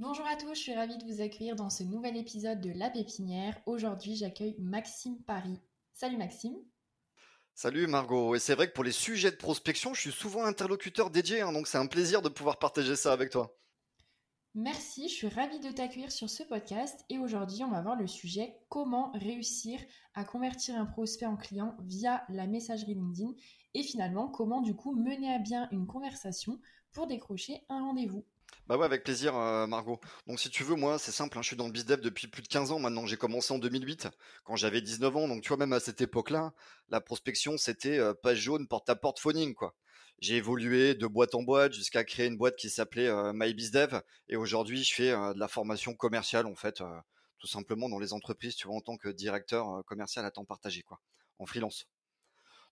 Bonjour à tous, je suis ravie de vous accueillir dans ce nouvel épisode de La Pépinière. Aujourd'hui, j'accueille Maxime Paris. Salut Maxime. Salut Margot, et c'est vrai que pour les sujets de prospection, je suis souvent interlocuteur dédié, hein, donc c'est un plaisir de pouvoir partager ça avec toi. Merci, je suis ravie de t'accueillir sur ce podcast et aujourd'hui on va voir le sujet comment réussir à convertir un prospect en client via la messagerie LinkedIn? Et finalement comment du coup mener à bien une conversation pour décrocher un rendez-vous. Bah ouais, avec plaisir, euh, Margot. Donc si tu veux, moi, c'est simple, hein, je suis dans le bizdev depuis plus de 15 ans maintenant. J'ai commencé en 2008, quand j'avais 19 ans. Donc tu vois, même à cette époque-là, la prospection, c'était euh, page jaune, porte-à-porte phoning, quoi. J'ai évolué de boîte en boîte jusqu'à créer une boîte qui s'appelait euh, MyBizDev. Et aujourd'hui, je fais de la formation commerciale, en fait, tout simplement dans les entreprises, tu vois, en tant que directeur commercial à temps partagé, quoi, en freelance.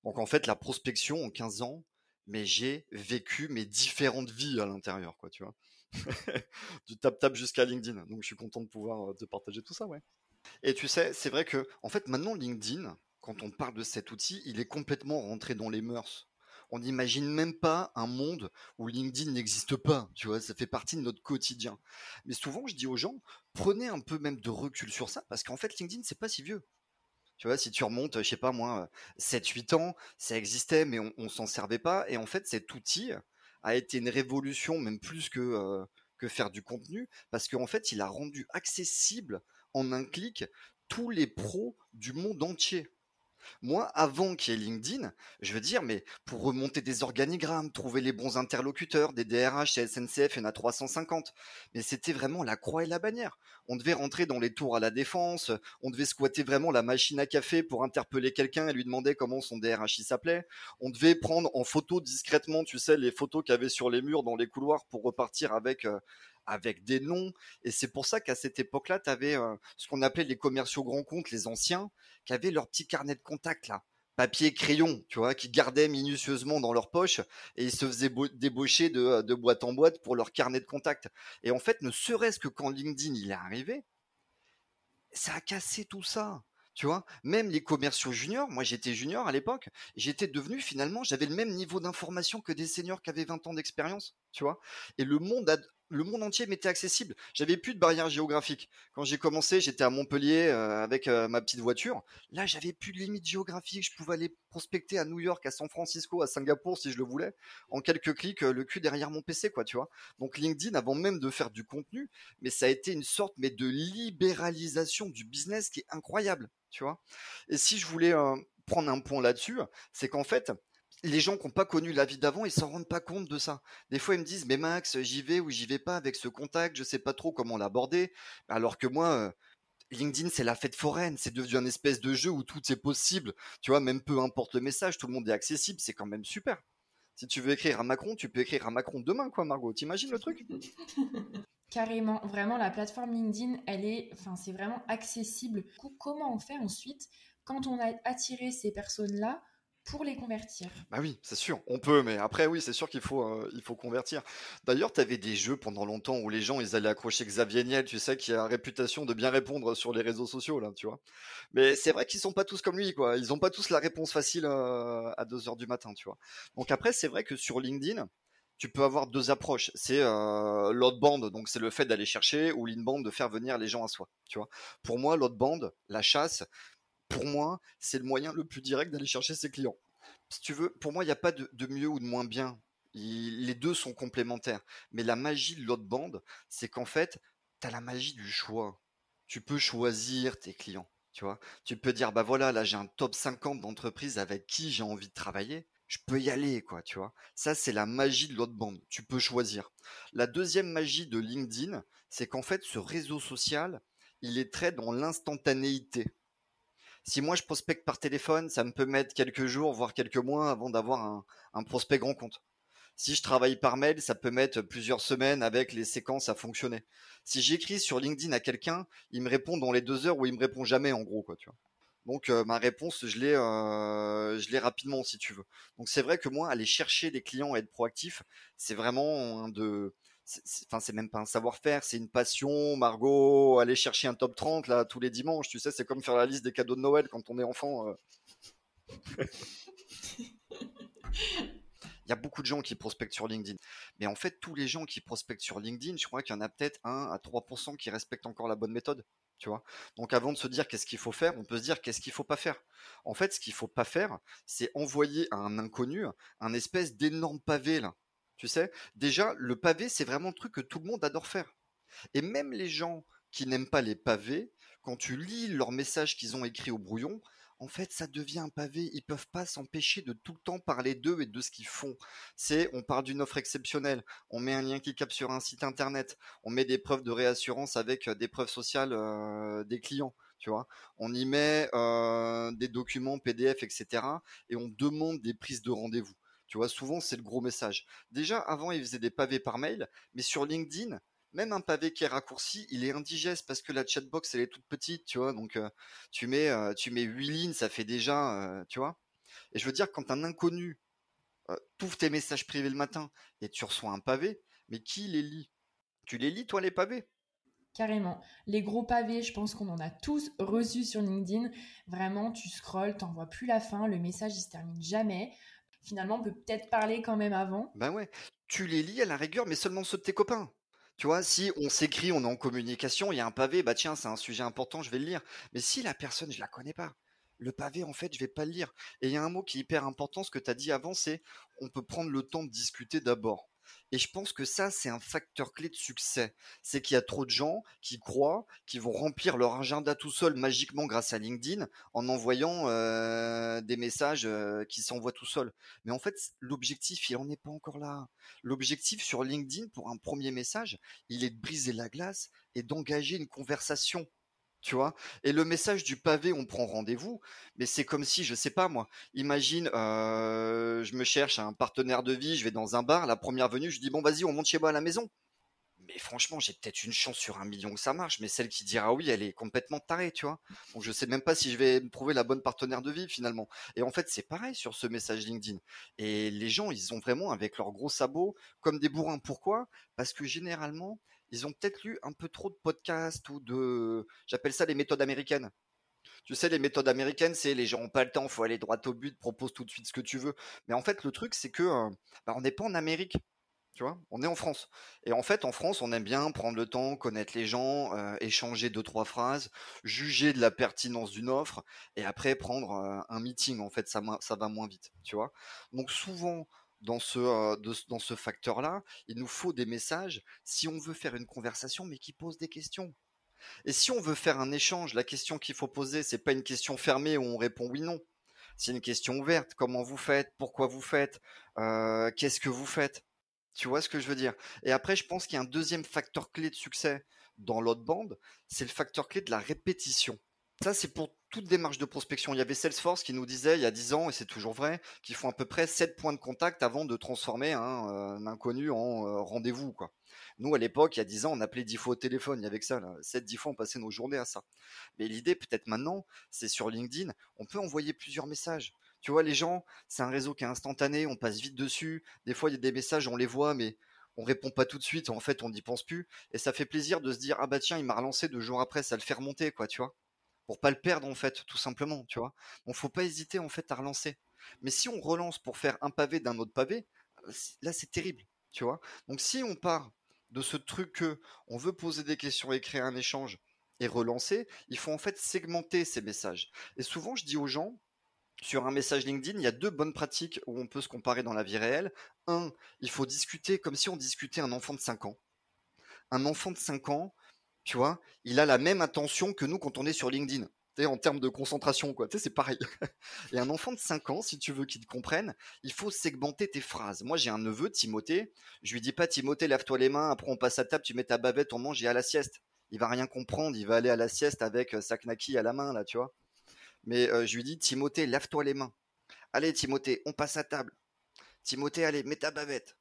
Donc en fait, la prospection en 15 ans, mais j'ai vécu mes différentes vies à l'intérieur, quoi, tu vois. du tap-tap jusqu'à LinkedIn. Donc je suis content de pouvoir euh, te partager tout ça, ouais. Et tu sais, c'est vrai que, en fait, maintenant, LinkedIn, quand on parle de cet outil, il est complètement rentré dans les mœurs. On n'imagine même pas un monde où LinkedIn n'existe pas, tu vois, ça fait partie de notre quotidien. Mais souvent, je dis aux gens, prenez un peu même de recul sur ça, parce qu'en fait, LinkedIn, c'est pas si vieux. Tu vois, si tu remontes, je sais pas moi, 7-8 ans, ça existait, mais on, on s'en servait pas. Et en fait, cet outil a été une révolution, même plus que, euh, que faire du contenu, parce qu'en fait, il a rendu accessible en un clic tous les pros du monde entier. Moi, avant qu'il y ait LinkedIn, je veux dire, mais pour remonter des organigrammes, trouver les bons interlocuteurs, des DRH chez SNCF, il y en a 350. Mais c'était vraiment la croix et la bannière. On devait rentrer dans les tours à la défense, on devait squatter vraiment la machine à café pour interpeller quelqu'un et lui demander comment son DRH s'appelait. On devait prendre en photo discrètement, tu sais, les photos qu'il y avait sur les murs dans les couloirs pour repartir avec euh, avec des noms. Et c'est pour ça qu'à cette époque-là, tu avais euh, ce qu'on appelait les commerciaux grands comptes, les anciens, qui avaient leur petit carnet de contact là papier crayon, tu vois, qui gardaient minutieusement dans leur poche et ils se faisaient débaucher de, de, boîte en boîte pour leur carnet de contact. Et en fait, ne serait-ce que quand LinkedIn il est arrivé, ça a cassé tout ça. Tu vois, même les commerciaux juniors, moi j'étais junior à l'époque, j'étais devenu finalement, j'avais le même niveau d'information que des seniors qui avaient 20 ans d'expérience, tu vois? Et le monde le monde entier m'était accessible. J'avais plus de barrières géographiques. Quand j'ai commencé, j'étais à Montpellier euh, avec euh, ma petite voiture. Là, j'avais plus de limites géographiques. Je pouvais aller prospecter à New York, à San Francisco, à Singapour si je le voulais, en quelques clics, euh, le cul derrière mon PC, quoi, tu vois? Donc LinkedIn, avant même de faire du contenu, mais ça a été une sorte mais de libéralisation du business qui est incroyable, tu vois? Et si je voulais prendre un point là-dessus, c'est qu'en fait, les gens qui n'ont pas connu la vie d'avant, ils s'en rendent pas compte de ça. Des fois, ils me disent, mais Max, j'y vais ou j'y vais pas avec ce contact, je sais pas trop comment l'aborder. Alors que moi, euh, LinkedIn, c'est la fête foraine, c'est devenu un espèce de jeu où tout est possible. Tu vois, même peu importe le message, tout le monde est accessible, c'est quand même super. Si tu veux écrire à Macron, tu peux écrire à Macron demain, quoi, Margot. T'imagines le truc? Carrément, vraiment, la plateforme LinkedIn, elle est, enfin, c'est vraiment accessible. Comment on fait ensuite quand on a attiré ces personnes-là pour les convertir. Bah oui, c'est sûr, on peut, mais après oui, c'est sûr qu'il faut, euh, faut convertir. D'ailleurs, tu avais des jeux pendant longtemps où les gens ils allaient accrocher Xavier Niel, tu sais, qui a la réputation de bien répondre sur les réseaux sociaux là, tu vois. Mais c'est vrai qu'ils sont pas tous comme lui, quoi. Ils ont pas tous la réponse facile euh, à 2 heures du matin, tu vois. Donc après, c'est vrai que sur LinkedIn, tu peux avoir deux approches. C'est euh, l'outbound, donc c'est le fait d'aller chercher, ou l'inbound de faire venir les gens à soi. Tu vois. Pour moi, l'outbound, la chasse, pour moi, c'est le moyen le plus direct d'aller chercher ses clients. Si tu veux, pour moi, il n'y a pas de, mieux ou de moins bien. les deux sont complémentaires. Mais la magie de l'autre bande, c'est qu'en fait, tu as la magie du choix. Tu peux choisir tes clients. Tu peux dire, bah voilà, là j'ai un top 50 d'entreprises avec qui j'ai envie de travailler. Je peux y aller, quoi, tu. Ça, c'est la magie de l'autre bande. Tu peux choisir. La deuxième magie de LinkedIn, c'est qu'en fait, ce réseau social, il est très dans l'instantanéité. Si moi je prospecte par téléphone, ça me peut mettre quelques jours, voire quelques mois avant d'avoir un, prospect grand compte. Si je travaille par mail, ça peut mettre plusieurs semaines avec les séquences à fonctionner. Si j'écris sur LinkedIn à quelqu'un, il me répond dans les deux heures ou il me répond jamais en gros quoi. Donc euh, ma réponse, je l'ai, euh, je l'ai rapidement si tu veux. Donc c'est vrai que moi, aller chercher des clients et être proactif, c'est vraiment un de, enfin c'est même pas un savoir-faire, c'est une passion. Margot, aller chercher un top 30 là tous les dimanches, tu sais, c'est comme faire la liste des cadeaux de Noël quand on est enfant. Euh. Il y a beaucoup de gens qui prospectent sur LinkedIn. Mais en fait, tous les gens qui prospectent sur LinkedIn, je crois qu'il y en a peut-être 1 à 3% qui respectent encore la bonne méthode. Tu vois Donc avant de se dire qu'est-ce qu'il faut faire, on peut se dire qu'est-ce qu'il faut pas faire. En fait, ce qu'il faut pas faire, c'est envoyer à un inconnu un espèce d'énorme pavé là. Tu sais Déjà, le pavé, c'est vraiment le truc que tout le monde adore faire. Et même les gens qui n'aiment pas les pavés, quand tu lis leurs messages qu'ils ont écrits au brouillon, en fait, ça devient un pavé. Ils peuvent pas s'empêcher de tout le temps parler d'eux et de ce qu'ils font. C'est, on parle d'une offre exceptionnelle, on met un lien qui capte sur un site internet, on met des preuves de réassurance avec euh, des preuves sociales euh, des clients. Tu vois, on y met euh, des documents PDF, etc. Et on demande des prises de rendez-vous. Tu vois, souvent c'est le gros message. Déjà, avant, ils faisaient des pavés par mail, mais sur LinkedIn, même un pavé qui est raccourci, il est indigeste parce que la chatbox elle est toute petite, tu vois. Donc tu mets tu mets 8 lignes, ça fait déjà, tu vois. Et je veux dire quand un inconnu euh, tes messages privés le matin et tu reçois un pavé, mais qui les lit? Tu les lis toi les pavés? Carrément. Les gros pavés, je pense qu'on en a tous reçus sur LinkedIn. Vraiment, tu scrolles, t'en vois plus la fin, le message il se termine jamais. Finalement, on peut peut-être parler quand même avant. Ben ouais, tu les lis à la rigueur, mais seulement ceux de tes copains. Tu vois, si on s'écrit, on est en communication, il y a un pavé, bah tiens, c'est un sujet important, je vais le lire. Mais si la personne, je la connais pas, le pavé, en fait, je vais pas le lire. Et il y a un mot qui est hyper important, ce que tu as dit avant, c'est on peut prendre le temps de discuter d'abord. Et je pense que ça, c'est un facteur clé de succès. C'est qu'il y a trop de gens qui croient qu'ils vont remplir leur agenda tout seul magiquement grâce à LinkedIn en envoyant euh, des messages euh, qui s'envoient tout seuls. Mais en fait, l'objectif, il n'en est pas encore là. L'objectif sur LinkedIn pour un premier message, il est de briser la glace et d'engager une conversation tu vois? Et le message du pavé, on prend rendez-vous, mais c'est comme si, je sais pas moi, imagine, euh, je me cherche un partenaire de vie, je vais dans un bar, la première venue, je dis bon vas-y, on monte chez moi à la maison. Mais franchement, j'ai peut-être une chance sur un million que ça marche, mais celle qui dira oui, elle est complètement tarée, tu vois? Donc je sais même pas si je vais trouver la bonne partenaire de vie finalement. Et en fait, c'est pareil sur ce message LinkedIn. Et les gens, ils ont vraiment avec leurs gros sabots comme des bourrins. Pourquoi? Parce que généralement, ils ont peut-être lu un peu trop de podcasts ou de, j'appelle ça les méthodes américaines. Tu sais, les méthodes américaines, c'est les gens ont pas le temps, faut aller droit au but, propose tout de suite ce que tu veux. Mais en fait, le truc, c'est que euh, bah, on n'est pas en Amérique, tu vois, on est en France. Et en fait, en France, on aime bien prendre le temps, connaître les gens, euh, échanger deux trois phrases, juger de la pertinence d'une offre, et après prendre euh, un meeting. En fait, ça, ça va moins vite, tu vois. Donc souvent, dans ce, euh, dans ce facteur-là, il nous faut des messages si on veut faire une conversation, mais qui pose des questions. Et si on veut faire un échange, la question qu'il faut poser, c'est pas une question fermée où on répond oui non. C'est une question ouverte. Comment vous faites? Pourquoi vous faites? Euh, Qu'est-ce que vous faites? Tu vois ce que je veux dire? Et après, je pense qu'il y a un deuxième facteur clé de succès dans l'autre bande, c'est le facteur clé de la répétition. Ça, c'est pour toute démarche de prospection. Il y avait Salesforce qui nous disait il y a 10 ans, et c'est toujours vrai, qu'ils font à peu près 7 points de contact avant de transformer un, euh, inconnu en euh, rendez-vous. Nous, à l'époque, il y a 10 ans, on appelait 10 fois au téléphone. Il y avait ça. Là. 7, 10 fois, on passait nos journées à ça. Mais l'idée, peut-être maintenant, c'est sur LinkedIn, on peut envoyer plusieurs messages. Tu vois, les gens, c'est un réseau qui est instantané, on passe vite dessus. Des fois, il y a des messages, on les voit, mais on répond pas tout de suite. En fait, on n'y pense plus. Et ça fait plaisir de se dire, ah bah tiens, il m'a relancé deux jours après, ça le fait remonter, quoi, tu vois pour pas le perdre en fait, tout simplement, tu vois? Donc faut pas hésiter en fait à relancer. Mais si on relance pour faire un pavé d'un autre pavé, là c'est terrible, tu vois? Donc si on part de ce truc que on veut poser des questions et créer un échange et relancer, il faut en fait segmenter ces messages. Et souvent je dis aux gens, sur un message LinkedIn, il y a deux bonnes pratiques où on peut se comparer dans la vie réelle. Un, il faut discuter comme si on discutait un enfant de 5 ans. Un enfant de 5 ans, tu vois, il a la même attention que nous quand on est sur LinkedIn. Tu en termes de concentration, quoi. C'est pareil. Et un enfant de 5 ans, si tu veux qu'il comprenne, il faut segmenter tes phrases. Moi, j'ai un neveu, Timothée. Je lui dis pas, Timothée, lave-toi les mains, après on passe à table, tu mets ta bavette, on mange et à la sieste. Il va rien comprendre, il va aller à la sieste avec euh, sa knacky à la main, là, tu vois. Mais euh, je lui dis, Timothée, lave-toi les mains. Allez, Timothée, on passe à table. Timothée, allez, mets ta bavette.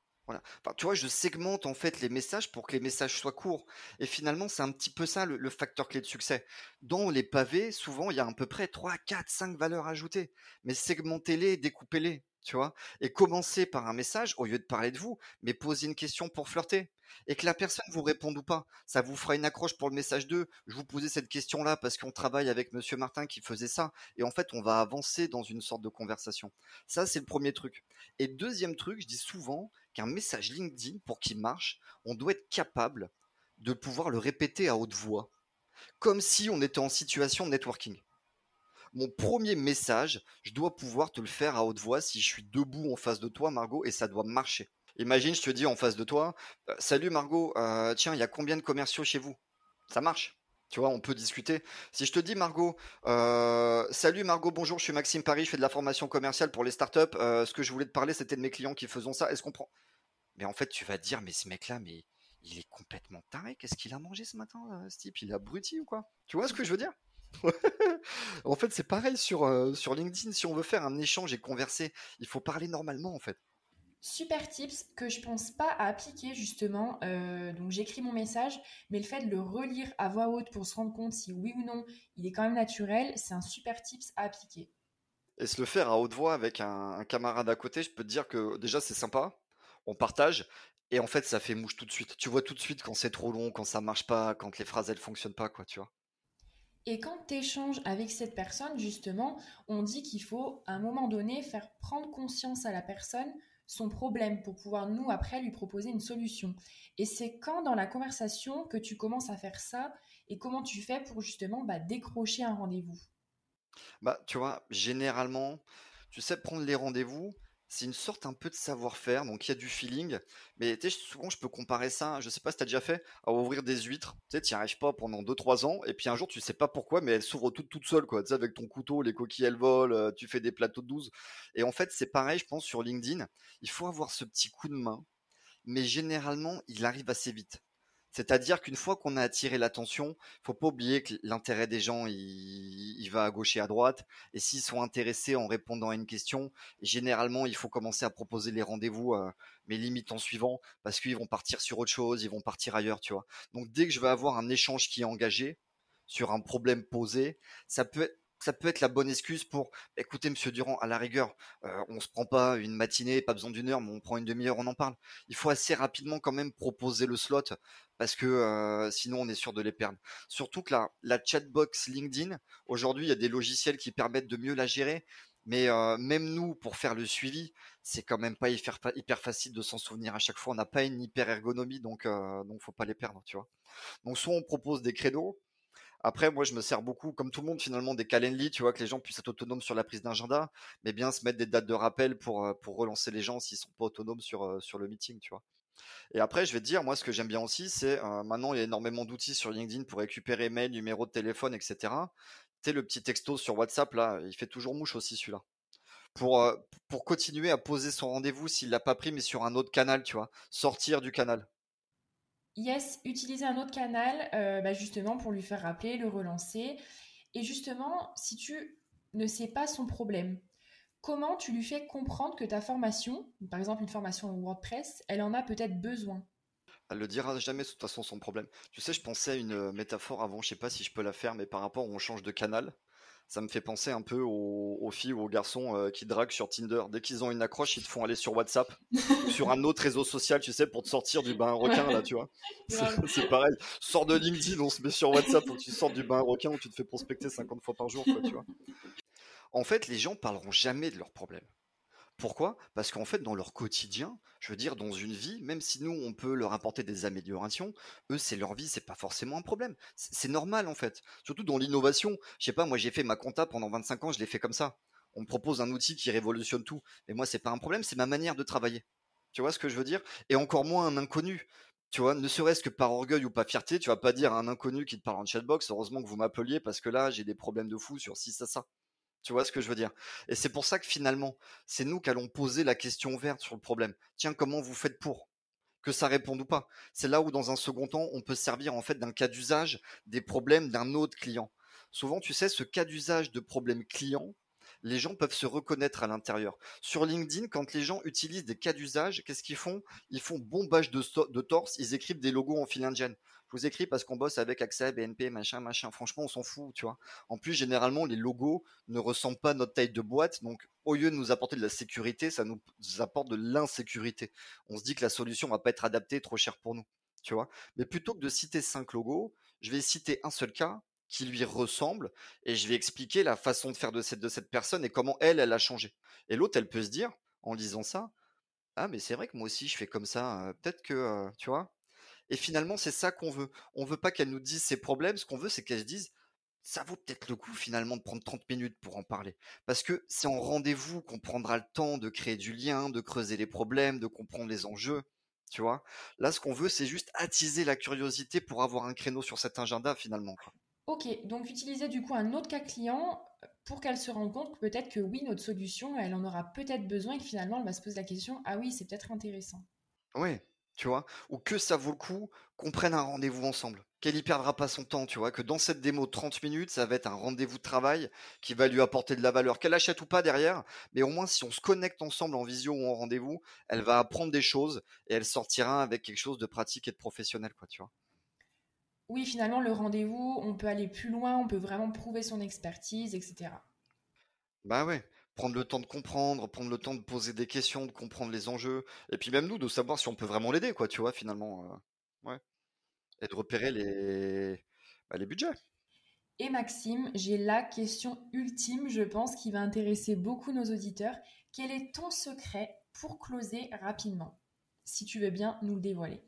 Tu vois, je segmente en fait les messages pour que les messages soient courts. Et finalement, c'est un petit peu ça le, facteur clé de succès. Dans les pavés, souvent, il y a à peu près 3, 4, 5 valeurs ajoutées. Mais segmentez-les, découpez-les tu vois, et commencer par un message au lieu de parler de vous, mais poser une question pour flirter. Et que la personne vous réponde ou pas, ça vous fera une accroche pour le message 2. Je vous posais cette question-là parce qu'on travaille avec Monsieur Martin qui faisait ça, et en fait, on va avancer dans une sorte de conversation. Ça, c'est le premier truc. Et deuxième truc, je dis souvent qu'un message LinkedIn, pour qu'il marche, on doit être capable de pouvoir le répéter à haute voix, comme si on était en situation de networking mon premier message, je dois pouvoir te le faire à haute voix si je suis debout en face de toi, Margot, et ça doit marcher. Imagine, je te dis en face de toi, «Euh, salut Margot, euh, tiens, il y a combien de commerciaux chez vous? Ça marche. Tu vois, on peut discuter. Si je te dis Margot, euh, salut Margot, bonjour, je suis Maxime Paris, je fais de la formation commerciale pour les startups. ce que je voulais te parler, c'était de mes clients qui faisaient ça. Est-ce qu'on prend Mais en fait, tu vas dire, mais ce mec-là, mais il est complètement taré. Qu'est-ce qu'il a mangé ce matin, ce type? Il a abruti ou quoi? Tu vois ce que je veux dire? En fait, c'est pareil sur, euh, sur LinkedIn. Si on veut faire un échange et converser, il faut parler normalement, en fait. Super tips que je pense pas à appliquer justement. Euh, donc j'écris mon message, mais le fait de le relire à voix haute pour se rendre compte si oui ou non il est quand même naturel, c'est un super tips à appliquer. Et se le faire à haute voix avec un, camarade à côté, je peux te dire que déjà c'est sympa, on partage, et en fait ça fait mouche tout de suite. Tu vois tout de suite quand c'est trop long, quand ça marche pas, quand les phrases elles fonctionnent pas, quoi, tu vois. Et quand tu échanges avec cette personne, justement, on dit qu'il faut, à un moment donné, faire prendre conscience à la personne son problème pour pouvoir, nous, après, lui proposer une solution. Et c'est quand dans la conversation que tu commences à faire ça et comment tu fais pour, justement, bah, décrocher un rendez-vous? Bah, tu vois, généralement, tu sais prendre les rendez-vous, c'est une sorte un peu de savoir-faire, donc il y a du feeling. Mais tu sais, souvent je peux comparer ça, je sais pas si tu as déjà fait, à ouvrir des huîtres. Tu sais, tu n'y arrives pas pendant 2-3 ans, et puis un jour tu sais pas pourquoi, mais elles s'ouvrent toutes toutes seules, quoi. Tu sais, avec ton couteau, les coquilles elles volent, euh, tu fais des plateaux de 12. Et en fait, c'est pareil, je pense, sur LinkedIn. Il faut avoir ce petit coup de main, mais généralement, il arrive assez vite. C'est-à-dire qu'une fois qu'on a attiré l'attention, faut pas oublier que l'intérêt des gens, il, va à gauche et à droite. Et s'ils sont intéressés en répondant à une question, généralement, il faut commencer à proposer les rendez-vous, mais limite en suivant, parce qu'ils vont partir sur autre chose, ils vont partir ailleurs, tu vois. Donc dès que je vais avoir un échange qui est engagé sur un problème posé, ça peut être ça peut être la bonne excuse pour écoutez monsieur Durand à la rigueur euh, on se prend pas une matinée pas besoin d'une heure mais on prend une demi-heure on en parle il faut assez rapidement quand même proposer le slot parce que euh, sinon on est sûr de les perdre surtout que la, chatbox LinkedIn aujourd'hui il y a des logiciels qui permettent de mieux la gérer mais euh, même nous, pour faire le suivi, c'est quand même pas hyper, hyper facile de s'en souvenir à chaque fois. On n'a pas une hyper ergonomie, donc euh, donc faut pas les perdre, tu vois. Donc soit on propose des créneaux, après, moi, je me sers beaucoup, comme tout le monde, finalement, des Calendly, tu vois, que les gens puissent être autonomes sur la prise d'agenda, mais bien se mettre des dates de rappel pour, euh, pour relancer les gens s'ils sont pas autonomes sur, euh, sur le meeting, tu vois. Et après, je vais te dire, moi, ce que j'aime bien aussi, c'est euh, maintenant, il y a énormément d'outils sur LinkedIn pour récupérer mail, numéro de téléphone, etc. Tu sais, le petit texto sur WhatsApp, là, il fait toujours mouche aussi, celui-là. Pour, pour continuer à poser son rendez-vous s'il l'a pas pris, mais sur un autre canal, tu vois. Sortir du canal. Yes, utiliser un autre canal, euh, bah, justement, pour lui faire rappeler, le relancer. Et justement, si tu ne sais pas son problème, comment tu lui fais comprendre que ta formation, par exemple une formation WordPress, elle en a peut-être besoin? Elle le dira jamais de toute façon son problème. Tu sais, je pensais à une métaphore avant, je sais pas si je peux la faire, mais par rapport où on change de canal, ça me fait penser un peu aux, filles ou aux garçons euh, qui draguent sur Tinder. Dès qu'ils ont une accroche, ils te font aller sur WhatsApp, sur un autre réseau social, tu sais, pour te sortir du bain requin, là, tu vois. C'est pareil. Sors de LinkedIn, on se met sur WhatsApp pour que tu sortes du bain requin où tu te fais prospecter 50 fois par jour, quoi, tu vois. En fait, les gens parleront jamais de leurs problèmes. Pourquoi? Parce qu'en fait, dans leur quotidien, je veux dire, dans une vie, même si nous, on peut leur apporter des améliorations, eux, c'est leur vie, c'est pas forcément un problème. C'est normal, en fait. Surtout dans l'innovation. Je sais pas, moi, j'ai fait ma compta pendant 25 ans, je l'ai fait comme ça. On me propose un outil qui révolutionne tout. Mais moi, c'est pas un problème, c'est ma manière de travailler. Tu vois ce que je veux dire? Et encore moins un inconnu. Tu vois, ne serait-ce que par orgueil ou pas fierté, tu vas pas dire à un inconnu qui te parle en chatbox, heureusement que vous m'appeliez parce que là, j'ai des problèmes de fou sur ci, ça, ça. Tu vois ce que je veux dire? Et c'est pour ça que finalement, c'est nous qui allons poser la question ouverte sur le problème. Tiens, comment vous faites pour? Que ça réponde ou pas? C'est là où, dans un second temps, on peut servir en fait d'un cas d'usage des problèmes d'un autre client. Souvent, tu sais, ce cas d'usage de problème client, les gens peuvent se reconnaître à l'intérieur. Sur LinkedIn, quand les gens utilisent des cas d'usage, qu'est-ce qu'ils font? Ils font bombage de, de torse, ils écrivent des logos en fil indienne. Je vous écris parce qu'on bosse avec AXA, BNP, machin, machin. Franchement, on s'en fout, tu vois. En plus, généralement, les logos ne ressemblent pas à notre taille de boîte. Donc, au lieu de nous apporter de la sécurité, ça nous apporte de l'insécurité. On se dit que la solution va pas être adaptée, trop chère pour nous, tu vois. Mais plutôt que de citer cinq logos, je vais citer un seul cas qui lui ressemble et je vais expliquer la façon de faire de cette, personne et comment elle, elle a changé. Et l'autre, elle peut se dire, en lisant ça, ah mais c'est vrai que moi aussi je fais comme ça, peut-être que, euh, tu vois, et finalement, c'est ça qu'on veut. On veut pas qu'elle nous dise ses problèmes. Ce qu'on veut, c'est qu'elle se dise, ça vaut peut-être le coup finalement de prendre 30 minutes pour en parler. Parce que c'est en rendez-vous qu'on prendra le temps de créer du lien, de creuser les problèmes, de comprendre les enjeux. Tu vois Là, ce qu'on veut, c'est juste attiser la curiosité pour avoir un créneau sur cet agenda finalement. Ok, donc utiliser du coup un autre cas client pour qu'elle se rende compte peut-être que oui, notre solution, elle en aura peut-être besoin et que finalement, elle va se poser la question, ah oui, c'est peut-être intéressant. Oui, tu vois, ou que ça vaut le coup qu'on prenne un rendez-vous ensemble, qu'elle y perdra pas son temps, tu vois, que dans cette démo de 30 minutes, ça va être un rendez-vous de travail qui va lui apporter de la valeur, qu'elle achète ou pas derrière, mais au moins si on se connecte ensemble en visio ou en rendez-vous, elle va apprendre des choses et elle sortira avec quelque chose de pratique et de professionnel, quoi, tu vois? Oui, finalement, le rendez-vous, on peut aller plus loin, on peut vraiment prouver son expertise, etc. Bah ouais, prendre le temps de comprendre, prendre le temps de poser des questions, de comprendre les enjeux, et puis même nous de savoir si on peut vraiment l'aider, quoi, tu vois, finalement. Euh, ouais. Et de repérer les, bah, les budgets. Et Maxime, j'ai la question ultime, je pense, qui va intéresser beaucoup nos auditeurs. Quel est ton secret pour closer rapidement Si tu veux bien nous le dévoiler?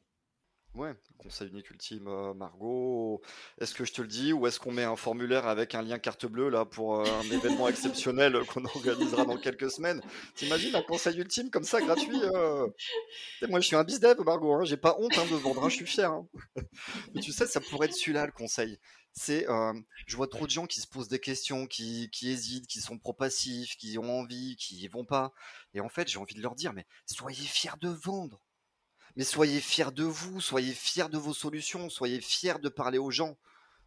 Ouais, conseil unique ultime, euh, Margot. Est-ce que je te le dis ou est-ce qu'on met un formulaire avec un lien carte bleue là pour euh, un événement exceptionnel qu'on organisera dans quelques semaines? T'imagines un conseil ultime comme ça gratuit euh? Moi je suis un bizdev, Margot, hein, j'ai pas honte hein, de vendre, hein, je suis fier. Mais tu sais, ça pourrait être celui-là le conseil. C'est, je vois trop de gens qui se posent des questions, qui, qui hésitent, qui sont trop passifs, qui ont envie, qui y vont pas. Et en fait, j'ai envie de leur dire, mais soyez fiers de vendre mais soyez fiers de vous, soyez fiers de vos solutions, soyez fiers de parler aux gens.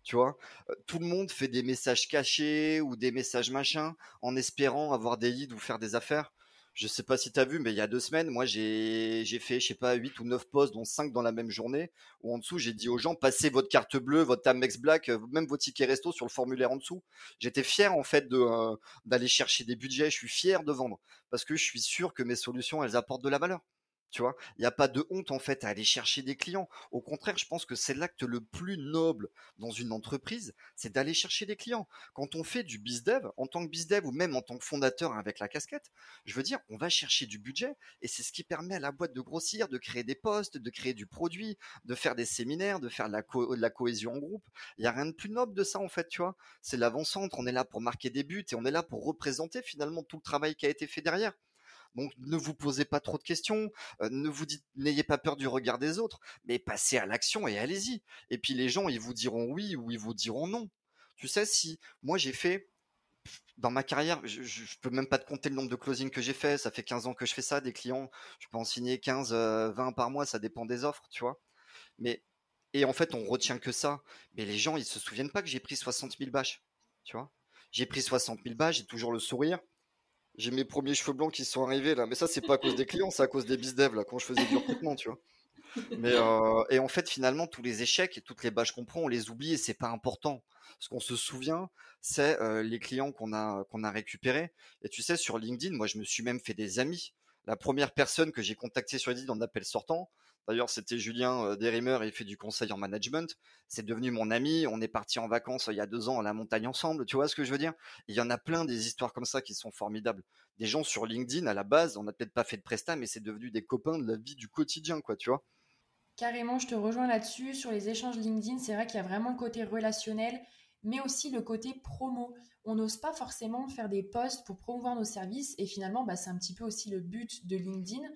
Tu vois, tout le monde fait des messages cachés ou des messages machins en espérant avoir des leads ou faire des affaires. Je sais pas si tu as vu, mais il y a deux semaines, moi j'ai fait, je sais pas, 8 ou 9 posts, dont 5 dans la même journée, où en dessous j'ai dit aux gens, passez votre carte bleue, votre Amex Black, même vos tickets resto sur le formulaire en dessous. J'étais fier en fait d'aller chercher des budgets, je suis fier de vendre, parce que je suis sûr que mes solutions, elles apportent de la valeur. Tu vois, il n'y a pas de honte en fait à aller chercher des clients. Au contraire, je pense que c'est l'acte le plus noble dans une entreprise, c'est d'aller chercher des clients. Quand on fait du bizdev, en tant que bizdev ou même en tant que fondateur avec la casquette, je veux dire, on va chercher du budget et c'est ce qui permet à la boîte de grossir, de créer des postes, de créer du produit, de faire des séminaires, de faire de la, la cohésion en groupe. Il n'y a rien de plus noble de ça en fait, tu vois? C'est l'avant-centre, on est là pour marquer des buts et on est là pour représenter finalement tout le travail qui a été fait derrière. Donc ne vous posez pas trop de questions, euh, ne vous n'ayez pas peur du regard des autres, mais passez à l'action et allez-y. Et puis les gens, ils vous diront oui ou ils vous diront non. Tu sais, si moi j'ai fait dans ma carrière, je, je, peux même pas te compter le nombre de closings que j'ai fait. Ça fait 15 ans que je fais ça, des clients. Je peux en signer 15, 20 euh, par mois, ça dépend des offres, tu vois. Mais et en fait, on retient que ça. Mais les gens, ils se souviennent pas que j'ai pris 60 000 bâches, tu vois. J'ai pris 60 000 bâches, j'ai toujours le sourire j'ai mes premiers cheveux blancs qui sont arrivés là, mais ça c'est pas à cause des clients, c'est à cause des bizdev là quand je faisais du recrutement, tu vois. Euh, et en fait finalement tous les échecs et toutes les bâches qu'on prend, on les oublie et c'est pas important. Ce qu'on se souvient, c'est euh, les clients qu'on a qu'on a récupérés. Et tu sais sur LinkedIn, moi je me suis même fait des amis. La première personne que j'ai contactée sur LinkedIn en appel sortant, D'ailleurs, c'était Julien euh, Derimer, il fait du conseil en management. C'est devenu mon ami. On est parti en vacances euh, il y a deux ans à la montagne ensemble. Tu vois ce que je veux dire? Il y en a plein des histoires comme ça qui sont formidables. Des gens sur LinkedIn, à la base, on n'a peut-être pas fait de presta, mais c'est devenu des copains de la vie du quotidien, quoi, tu vois Carrément, je te rejoins là-dessus. Sur les échanges LinkedIn, c'est vrai qu'il y a vraiment le côté relationnel, mais aussi le côté promo. On n'ose pas forcément faire des posts pour promouvoir nos services, et finalement, bah, c'est un petit peu aussi le but de LinkedIn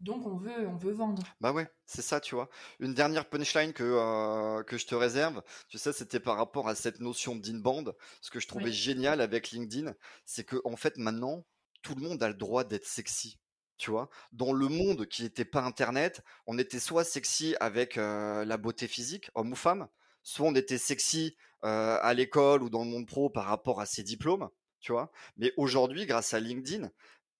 donc on veut, on veut vendre. Bah ouais, c'est ça, tu vois. Une dernière punchline que, euh, que je te réserve, tu sais, c'était par rapport à cette notion d'inbound. Ce que je trouvais génial avec LinkedIn, c'est que en fait maintenant, tout le monde a le droit d'être sexy. Tu vois, dans le monde qui n'était pas Internet, on était soit sexy avec euh, la beauté physique, homme ou femme, soit on était sexy euh, à l'école ou dans le monde pro par rapport à ses diplômes tu vois. Mais aujourd'hui, grâce à LinkedIn,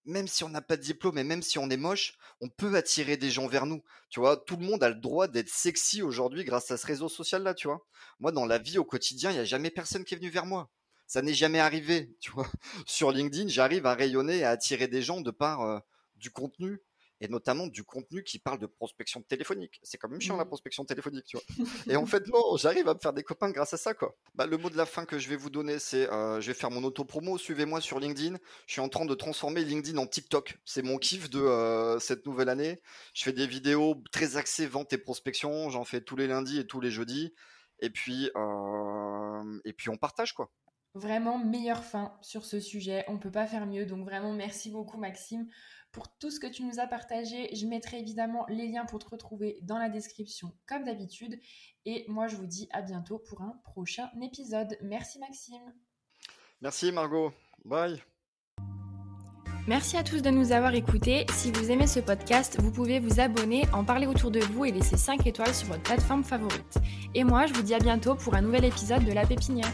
même si on n'a pas de diplôme et même si on est moche, on peut attirer des gens vers nous. Tu vois, tout le monde a le droit d'être sexy aujourd'hui grâce à ce réseau social-là, tu vois. Moi, dans la vie au quotidien, il n'y a jamais personne qui est venu vers moi. Ça n'est jamais arrivé, tu vois. Sur LinkedIn, j'arrive à rayonner et à attirer des gens de par euh, du contenu, et notamment du contenu qui parle de prospection téléphonique. C'est quand même chiant la mmh. prospection téléphonique, tu vois. et en fait, non, j'arrive à me faire des copains grâce à ça, quoi. Bah, le mot de la fin que je vais vous donner, c'est euh, je vais faire mon auto-promo, suivez-moi sur LinkedIn. Je suis en train de transformer LinkedIn en TikTok. C'est mon kiff de euh, cette nouvelle année. Je fais des vidéos très axées vente et prospection. J'en fais tous les lundis et tous les jeudis. Et puis, euh, et puis on partage, quoi. Vraiment meilleure fin sur ce sujet. On peut pas faire mieux. Donc vraiment, merci beaucoup, Maxime pour tout ce que tu nous as partagé. Je mettrai évidemment les liens pour te retrouver dans la description comme d'habitude. Et moi, je vous dis à bientôt pour un prochain épisode. Merci Maxime. Merci Margot. Bye. Merci à tous de nous avoir écoutés. Si vous aimez ce podcast, vous pouvez vous abonner, en parler autour de vous et laisser 5 étoiles sur votre plateforme favorite. Et moi, je vous dis à bientôt pour un nouvel épisode de La Pépinière.